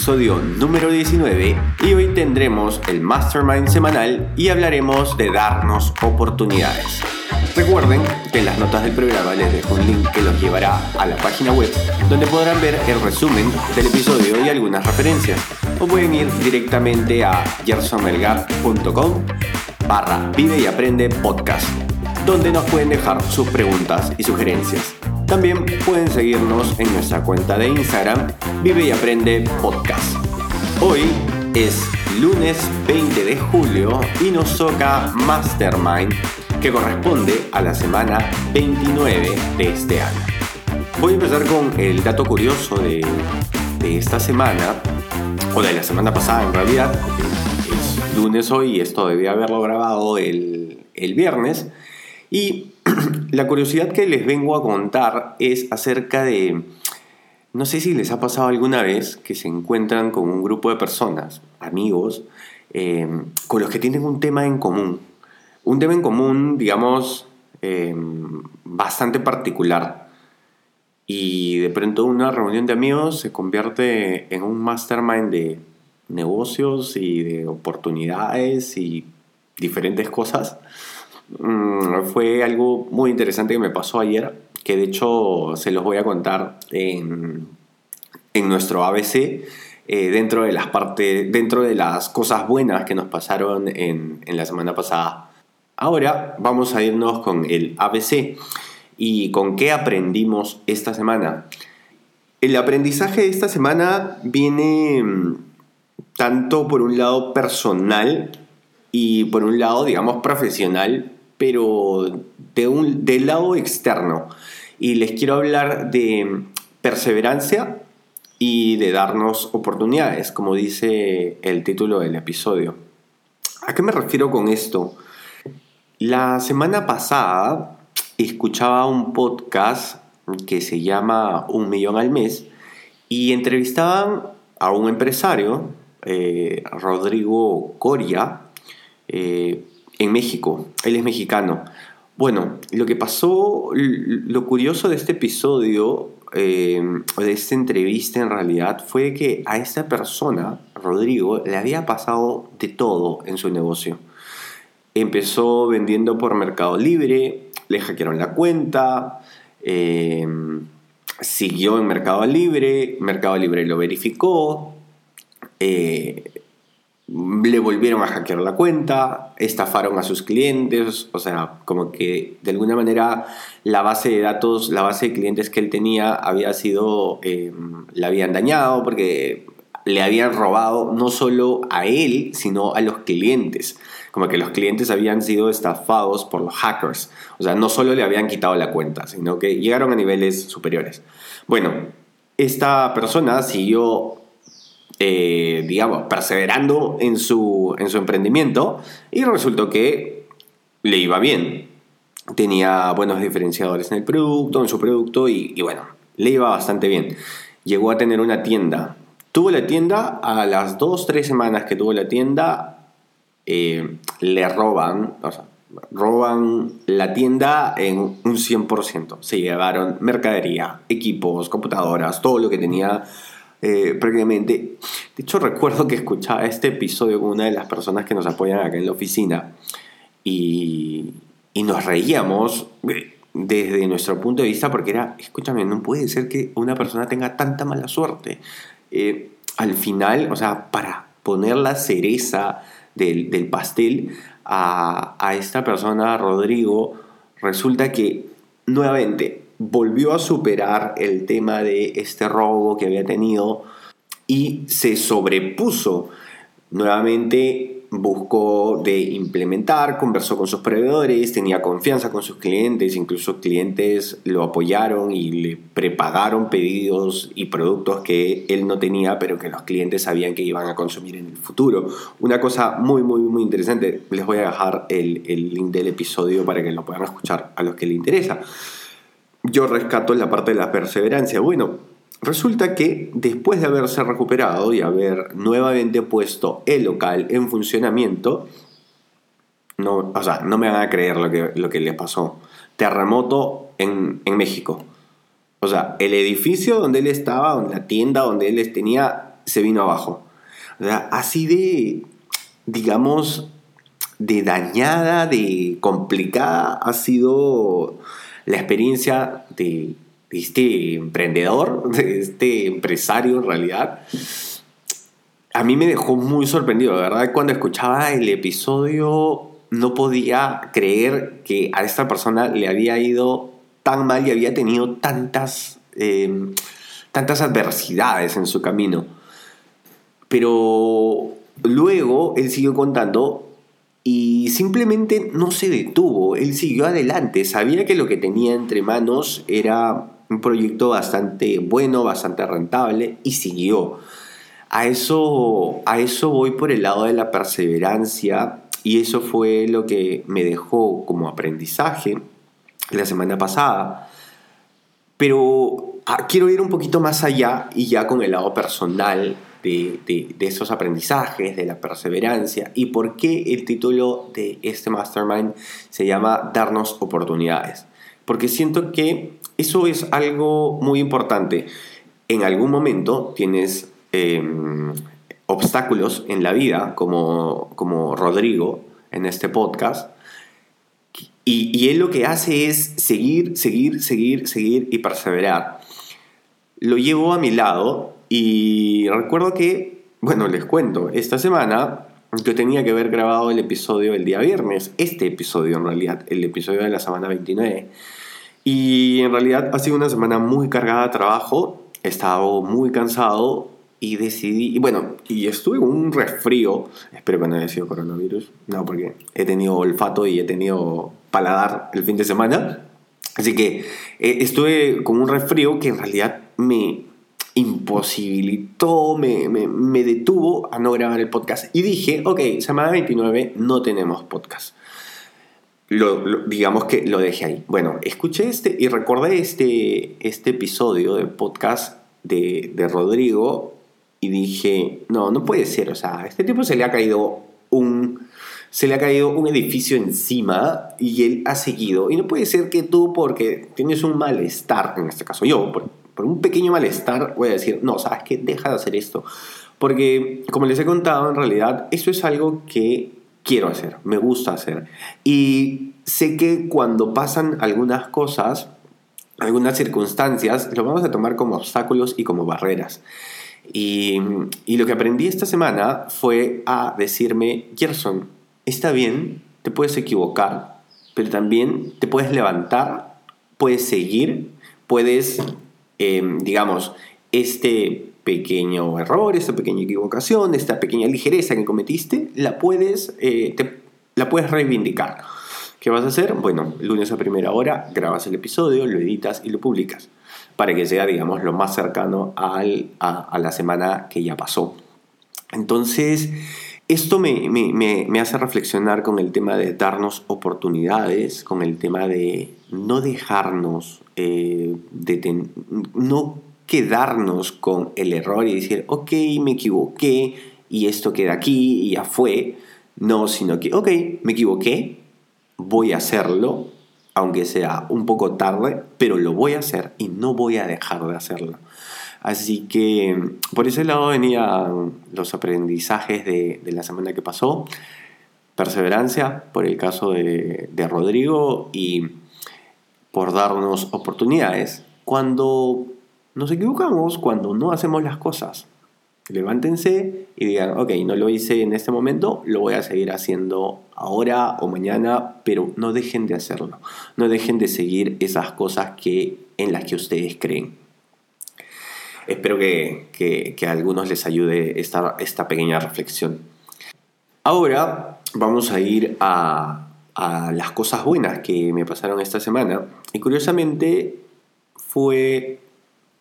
Episodio número 19 y hoy tendremos el Mastermind semanal y hablaremos de darnos oportunidades. Recuerden que en las notas del programa les dejo un link que los llevará a la página web donde podrán ver el resumen del episodio y algunas referencias. O pueden ir directamente a gersonmelgar.com barra vive y aprende podcast, donde nos pueden dejar sus preguntas y sugerencias. También pueden seguirnos en nuestra cuenta de Instagram Vive y Aprende Podcast. Hoy es lunes 20 de julio y nos toca Mastermind que corresponde a la semana 29 de este año. Voy a empezar con el dato curioso de, esta semana, o de la semana pasada en realidad, es lunes hoy esto debía haberlo grabado el, el viernes. Y la curiosidad que les vengo a contar es acerca de, no sé si les ha pasado alguna vez que se encuentran con un grupo de personas, amigos, eh, con los que tienen un tema en común un tema en común, digamos, eh, bastante particular. Y de pronto una reunión de amigos se convierte en un mastermind de negocios y de oportunidades y diferentes cosas. Mm, fue algo muy interesante que me pasó ayer, que de hecho se los voy a contar en, en nuestro ABC. Eh, dentro de las partes, dentro de las cosas buenas que nos pasaron en, en la semana pasada. Ahora vamos a irnos con el ABC y con qué aprendimos esta semana. El aprendizaje de esta semana viene mm, tanto por un lado personal y por un lado, digamos, profesional, pero de un, del lado externo. Y les quiero hablar de perseverancia y de darnos oportunidades, como dice el título del episodio. ¿A qué me refiero con esto? La semana pasada escuchaba un podcast que se llama Un Millón al Mes y entrevistaban a un empresario, eh, Rodrigo Coria, eh, en México. Él es mexicano. Bueno, lo que pasó, lo curioso de este episodio, eh, de esta entrevista en realidad, fue que a esta persona, Rodrigo, le había pasado de todo en su negocio empezó vendiendo por Mercado Libre, le hackearon la cuenta, em, siguió en Mercado Libre, Mercado Libre lo verificó, eh, le volvieron a hackear la cuenta, estafaron a sus clientes, o sea, como que de alguna manera la base de datos, la base de clientes que él tenía había sido, em, la habían dañado porque le habían robado no solo a él, sino a los clientes como que los clientes habían sido estafados por los hackers. O sea, no solo le habían quitado la cuenta, sino que llegaron a niveles superiores. Bueno, esta persona siguió, eh, digamos, perseverando en su, en su emprendimiento y resultó que le iba bien. Tenía buenos diferenciadores en el producto, en su producto y, bueno, le iba bastante bien. Llegó a tener una tienda. Tuvo la tienda a las dos, tres semanas que tuvo la tienda, eh, le roban, o sea, roban la tienda en un 100%. Se llevaron mercadería, equipos, computadoras, todo lo que tenía eh, prácticamente. De hecho, recuerdo que escuchaba este episodio con una de las personas que nos apoyan acá en la oficina y, y nos reíamos desde nuestro punto de vista porque era, escúchame, no puede ser que una persona tenga tanta mala suerte. Eh, al final, o sea, para poner la cereza del, pastel a, a esta persona, Rodrigo, resulta que nuevamente volvió a superar el tema de este robo que había tenido y se sobrepuso. Nuevamente buscó de implementar, conversó con sus proveedores, tenía confianza con sus clientes, incluso clientes lo apoyaron y le prepagaron pedidos y productos que él no tenía, pero que los clientes sabían que iban a consumir en el futuro. Una cosa muy, muy, muy interesante, les voy a dejar el, el link del episodio para que lo puedan escuchar a los que les interesa. Yo rescato la parte de la perseverancia. Bueno, Resulta que después de haberse recuperado y haber nuevamente puesto el local en funcionamiento, no, o sea, no me van a creer lo que, lo que les pasó. Terremoto en, en México. O sea, el edificio donde él estaba, donde la tienda donde él tenía, se vino abajo. O sea, así de, digamos, de dañada, de complicada ha sido la experiencia de este emprendedor, de este empresario en realidad, a mí me dejó muy sorprendido, de verdad, cuando escuchaba el episodio no podía creer que a esta persona le había ido tan mal y había tenido tantas, em, tantas adversidades en su camino. Pero luego él siguió contando y simplemente no se detuvo, él siguió adelante, sabía que lo que tenía entre manos era un proyecto bastante bueno, bastante rentable y siguió. A eso, a eso voy por el lado de la perseverancia y eso fue lo que me dejó como aprendizaje la semana pasada. Pero ah, quiero ir un poquito más allá y ya con el lado personal de, esos aprendizajes, de la perseverancia y por qué el título de este mastermind se llama Darnos oportunidades. Porque siento que eso es algo muy importante. En algún momento tienes em, obstáculos en la vida, como, como Rodrigo en este podcast, y él lo que hace es seguir, seguir, seguir, seguir y perseverar. Lo llevo a mi lado y recuerdo que, bueno, les cuento, esta semana yo tenía que haber grabado el episodio el día viernes, este episodio en realidad, el episodio de la semana 29. Y en realidad ha sido una semana muy cargada de trabajo, he estado muy cansado y decidí, y bueno, y estuve con un resfrío, espero que no haya sido coronavirus, no, porque he tenido olfato y he tenido paladar el fin de semana, así que eh, estuve con un resfrío que en realidad me imposibilitó, me, me, me detuvo a no grabar el podcast y dije, ok, semana 29 no tenemos podcast lo, digamos que lo dejé ahí. Bueno, escuché este y recordé este, este episodio del podcast de, de Rodrigo y dije, no, no puede ser, o sea, a este tipo se le ha caído un, se le ha caído un edificio encima y él ha seguido. Y no puede ser que tú, porque tienes un malestar, en este caso yo, por, un pequeño malestar, voy a decir, no, sabes que deja de hacer esto. Porque, como les he contado, en realidad, eso es algo que quiero hacer, me gusta hacer. Y sé que cuando pasan algunas cosas, algunas circunstancias, lo vamos a tomar como obstáculos y como barreras. Y, y lo que aprendí esta semana fue a decirme, Gerson, está bien, te puedes equivocar, pero también te puedes levantar, puedes seguir, puedes, eh, digamos, este pequeño error, esta pequeña equivocación, esta pequeña ligereza que cometiste, la puedes, eh, la puedes reivindicar. ¿Qué vas a hacer? Bueno, lunes a primera hora grabas el episodio, lo editas y lo publicas para que sea, digamos, lo más cercano al, a, la semana que ya pasó. Entonces, esto me, me, me, hace reflexionar con el tema de darnos oportunidades, con el tema de no dejarnos, eh, de no quedarnos con el error y decir, ok, me equivoqué y esto queda aquí y ya fue. No, sino que, ok, me equivoqué, voy a hacerlo, aunque sea un poco tarde, pero lo voy a hacer y no voy a dejar de hacerlo. Así que por ese lado venían los aprendizajes de, de la semana que pasó, perseverancia por el caso de, de Rodrigo y por darnos oportunidades cuando nos equivocamos cuando no hacemos las cosas. Levántense y digan, ok, no lo hice en este momento, lo voy a seguir haciendo ahora o mañana, pero no dejen de hacerlo. No dejen de seguir esas cosas que, en las que ustedes creen. Espero que, que, a algunos les ayude esta, esta pequeña reflexión. Ahora vamos a ir a, a las cosas buenas que me pasaron esta semana. Y curiosamente fue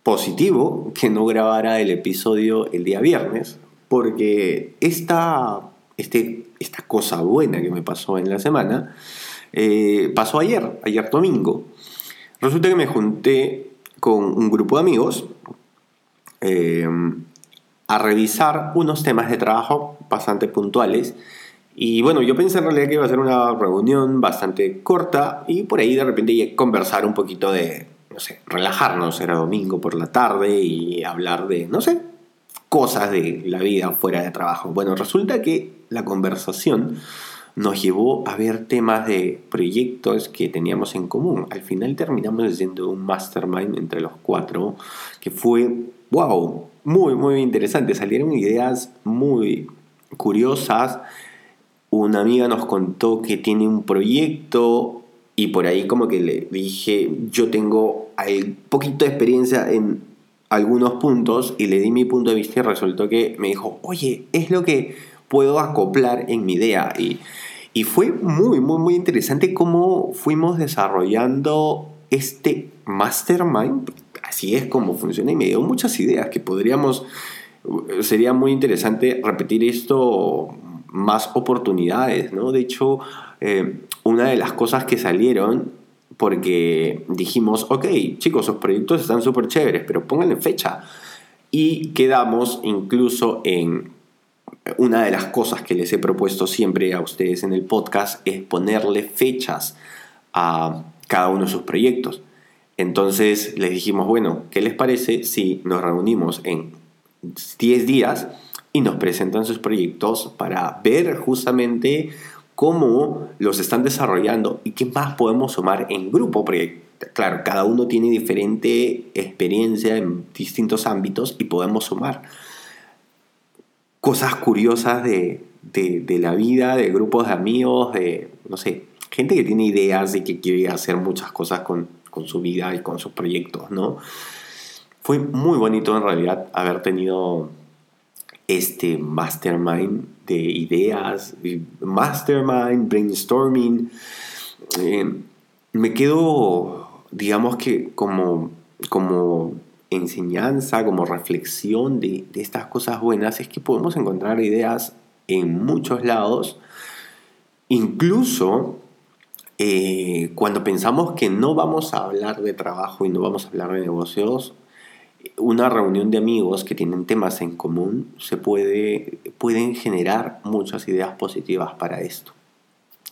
positivo que no grabara el episodio el día viernes, porque esta, este, esta cosa buena que me pasó en la semana eh, pasó ayer, ayer domingo. Resulta que me junté con un grupo de amigos eh, a revisar unos temas de trabajo bastante puntuales. Y bueno, yo pensé en realidad que iba a ser una reunión bastante corta y por ahí de repente conversar un poquito de, no sé, relajarnos, era domingo por la tarde y hablar de, no sé, cosas de la vida fuera de trabajo. Bueno, resulta que la conversación nos llevó a ver temas de proyectos que teníamos en común. Al final terminamos haciendo un mastermind entre los cuatro que fue, wow, muy, muy interesante. Salieron ideas muy curiosas. Una amiga nos contó que tiene un proyecto y por ahí como que le dije, yo tengo poquito de experiencia en algunos puntos y le di mi punto de vista y resultó que me dijo, oye, es lo que puedo acoplar en mi idea. Y, y fue muy, muy, muy interesante cómo fuimos desarrollando este mastermind. Así es como funciona y me dio muchas ideas que podríamos, sería muy interesante repetir esto más oportunidades, ¿no? De hecho, eh, una de las cosas que salieron porque dijimos, ok, chicos, sus proyectos están súper chéveres, pero pónganle fecha. Y quedamos incluso en una de las cosas que les he propuesto siempre a ustedes en el podcast es ponerle fechas a cada uno de sus proyectos. Entonces les dijimos, bueno, ¿qué les parece si nos reunimos en 10 días y nos presentan sus proyectos para ver justamente cómo los están desarrollando y qué más podemos sumar en grupo, porque claro, cada uno tiene diferente experiencia en distintos ámbitos y podemos sumar cosas curiosas de, la vida, de grupos de amigos, de, no sé, gente que tiene ideas y que quiere hacer muchas cosas con, con su vida y con sus proyectos, ¿no? Fue muy bonito en realidad haber tenido este mastermind de ideas, mastermind, brainstorming. Eh, me quedo, digamos que como, como enseñanza, como reflexión de, estas cosas buenas, es que podemos encontrar ideas en muchos lados, incluso eh, cuando pensamos que no vamos a hablar de trabajo y no vamos a hablar de negocios, una reunión de amigos que tienen temas en común se puede, pueden generar muchas ideas positivas para esto.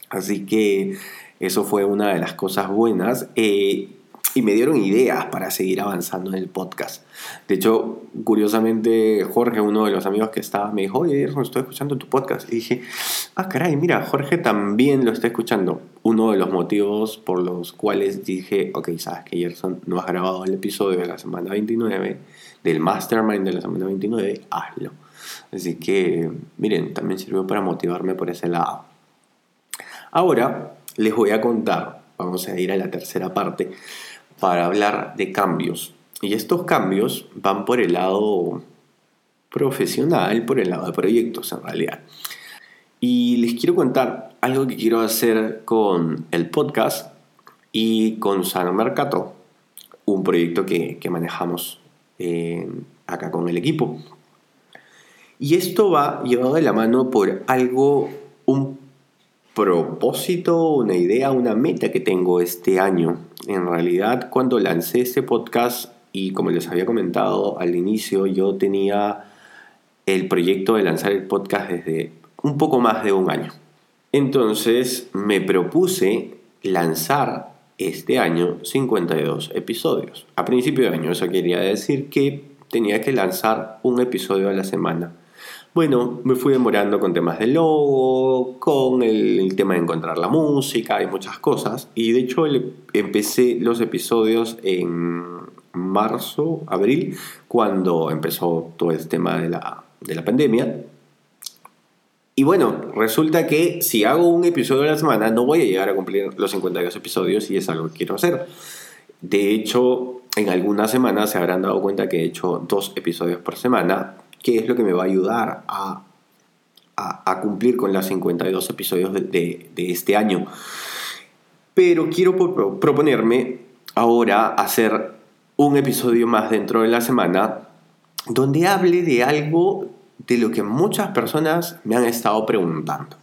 Así que eso fue una de las cosas buenas. Eh, y me dieron ideas para seguir avanzando en el podcast. De hecho, curiosamente, Jorge, uno de los amigos que estaba, me dijo, oye, estoy escuchando tu podcast. Y dije, ah, caray, mira, Jorge también lo está escuchando. Uno de los motivos por los cuales dije, ok, sabes que Gerson no has grabado el episodio de la semana 29, del Mastermind de la semana 29, hazlo. Así que, miren, también sirvió para motivarme por ese lado. Ahora les voy a contar, vamos a ir a la tercera parte, para hablar de cambios. Y estos cambios van por el lado profesional, por el lado de proyectos en realidad. Y les quiero contar algo que quiero hacer con el podcast y con Sano Mercato, un proyecto que, manejamos eh, acá con el equipo. Y esto va llevado de la mano por algo, un propósito, una idea, una meta que tengo este año. En realidad, cuando lancé este podcast y como les había comentado al inicio, yo tenía el proyecto de lanzar el podcast desde un poco más de un año. Entonces me propuse lanzar este año 52 episodios. A principio de año eso quería decir que tenía que lanzar un episodio a la semana bueno, me fui demorando con temas de logo, con el, tema de encontrar la música y muchas cosas. Y de hecho empecé los episodios en marzo, abril, cuando empezó todo el tema de la, de la pandemia. Y bueno, resulta que si hago un episodio a la semana no voy a llegar a cumplir los 52 episodios y es algo que quiero hacer. De hecho, en algunas semanas se habrán dado cuenta que he hecho dos episodios por semana, ¿Qué es lo que me va a ayudar a, a, cumplir con los 52 episodios de, este año. Pero quiero proponerme ahora hacer un episodio más dentro de la semana donde hable de algo de lo que muchas personas me han estado preguntando.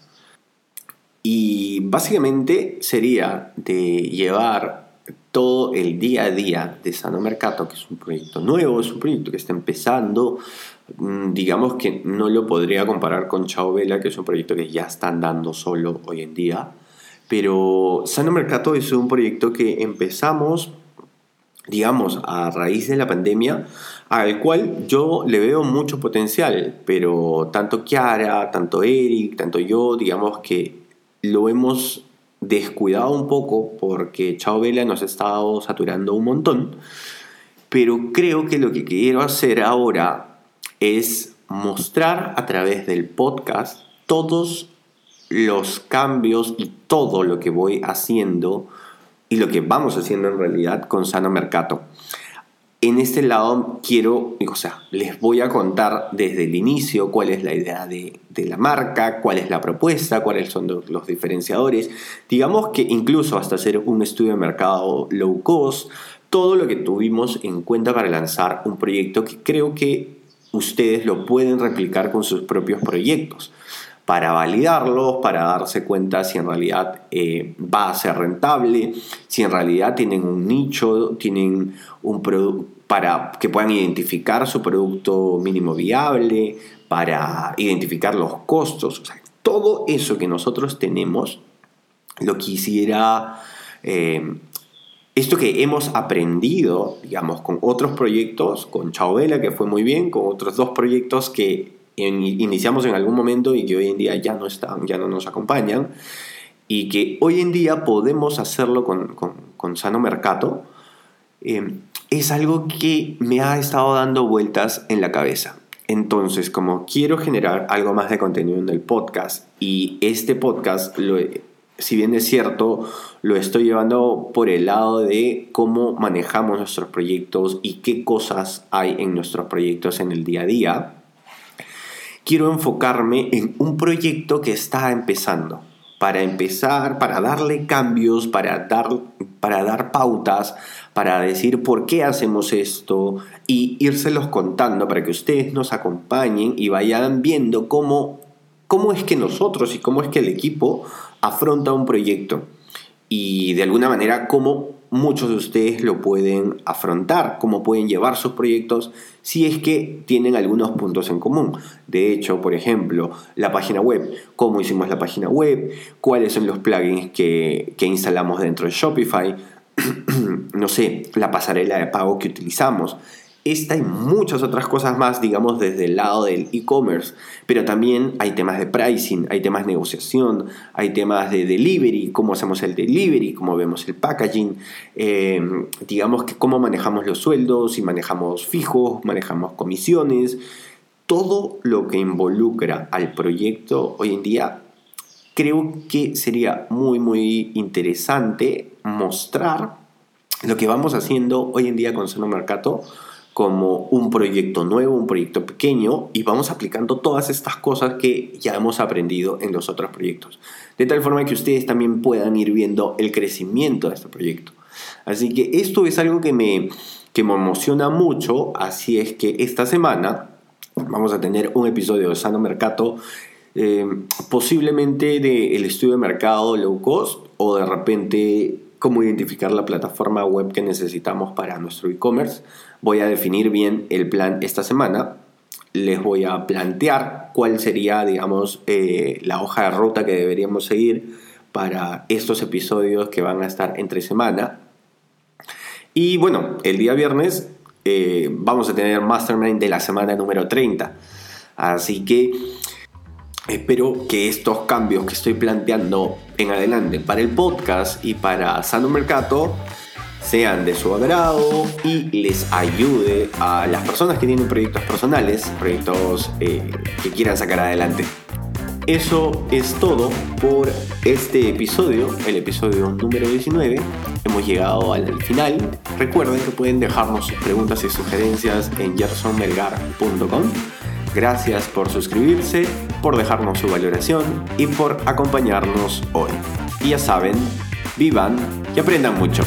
Y básicamente sería de llevar todo el día a día de Sano Mercato, que es un proyecto nuevo, es un proyecto que está empezando. Mm, digamos que no lo podría comparar con Chao Vela, que es un proyecto que ya está andando solo hoy en día. Pero Sano Mercato es un proyecto que empezamos, digamos, a raíz de la pandemia, al cual yo le veo mucho potencial, pero tanto Kiara, tanto Eric, tanto yo, digamos que lo hemos descuidado un poco porque Chao Vela nos ha estado saturando un montón, pero creo que lo que quiero hacer ahora es mostrar a través del podcast todos los cambios y todo lo que voy haciendo y lo que vamos haciendo en realidad con Sano Mercato en este lado quiero, o sea, les voy a contar desde el inicio cuál es la idea de, la marca, cuál es la propuesta, cuáles son los, diferenciadores. Digamos que incluso hasta hacer un estudio de mercado low cost, todo lo que tuvimos en cuenta para lanzar un proyecto que creo que ustedes lo pueden replicar con sus propios proyectos para validarlos, para darse cuenta si en realidad eh, va a ser rentable, si en realidad tienen un nicho, tienen un producto para que puedan identificar su producto mínimo viable, para identificar los costos. todo eso que nosotros tenemos lo quisiera... Eh, esto que hemos aprendido, digamos, con otros proyectos, con Chauvela, que fue muy bien, con otros dos proyectos que iniciamos en algún momento y que hoy en día ya no están, ya no nos acompañan, y que hoy en día podemos hacerlo con, Sano Mercato, eh, es algo que me ha estado dando vueltas en la cabeza. Entonces, como quiero generar algo más de contenido en el podcast y este podcast, lo, si bien es cierto, lo estoy llevando por el lado de cómo manejamos nuestros proyectos y qué cosas hay en nuestros proyectos en el día a día, quiero enfocarme en un proyecto que está empezando. Para empezar, para darle cambios, para dar, para dar pautas, para decir por qué hacemos esto y írselos contando para que ustedes nos acompañen y vayan viendo cómo, cómo es que nosotros y cómo es que el equipo afronta un proyecto y de alguna manera cómo muchos de ustedes lo pueden afrontar, cómo pueden llevar sus proyectos si es que tienen algunos puntos en común. De hecho, por ejemplo, la página web, cómo hicimos la página web, cuáles son los plugins que, que instalamos dentro de Shopify, no sé, la pasarela de pago que utilizamos. Esta y muchas otras cosas más, digamos, desde el lado del e-commerce. Pero también hay temas de pricing, hay temas de negociación, hay temas de delivery, cómo hacemos el delivery, cómo vemos el packaging, eh, digamos que cómo manejamos los sueldos, si manejamos fijos, manejamos comisiones. Todo lo que involucra al proyecto hoy en día creo que sería muy muy interesante mostrar lo que vamos haciendo hoy en día con Seno Mercato como un proyecto nuevo, un proyecto pequeño y vamos aplicando todas estas cosas que ya hemos aprendido en los otros proyectos. De tal forma que ustedes también puedan ir viendo el crecimiento de este proyecto. Así que esto es algo que me, que me emociona mucho, así es que esta semana vamos a tener un episodio de Sano Mercato eh, posiblemente del estudio de mercado low cost o de repente cómo identificar la plataforma web que necesitamos para nuestro e-commerce. Voy a definir bien el plan esta semana. Les voy a plantear cuál sería, digamos, eh, la hoja de ruta que deberíamos seguir para estos episodios que van a estar entre semana. Y bueno, el día viernes eh, vamos a tener Mastermind de la semana número 30. Así que Espero que estos cambios que estoy planteando en adelante para el podcast y para Sano Mercato sean de su agrado y les ayude a las personas que tienen proyectos personales, proyectos eh, que quieran sacar adelante. Eso es todo por este episodio, el episodio número 19. Hemos llegado al final. Recuerden que pueden dejarnos sus preguntas y sugerencias en gersonmelgar.com Gracias por suscribirse, por dejarnos su valoración y por acompañarnos hoy. Y ya saben, vivan y aprendan mucho.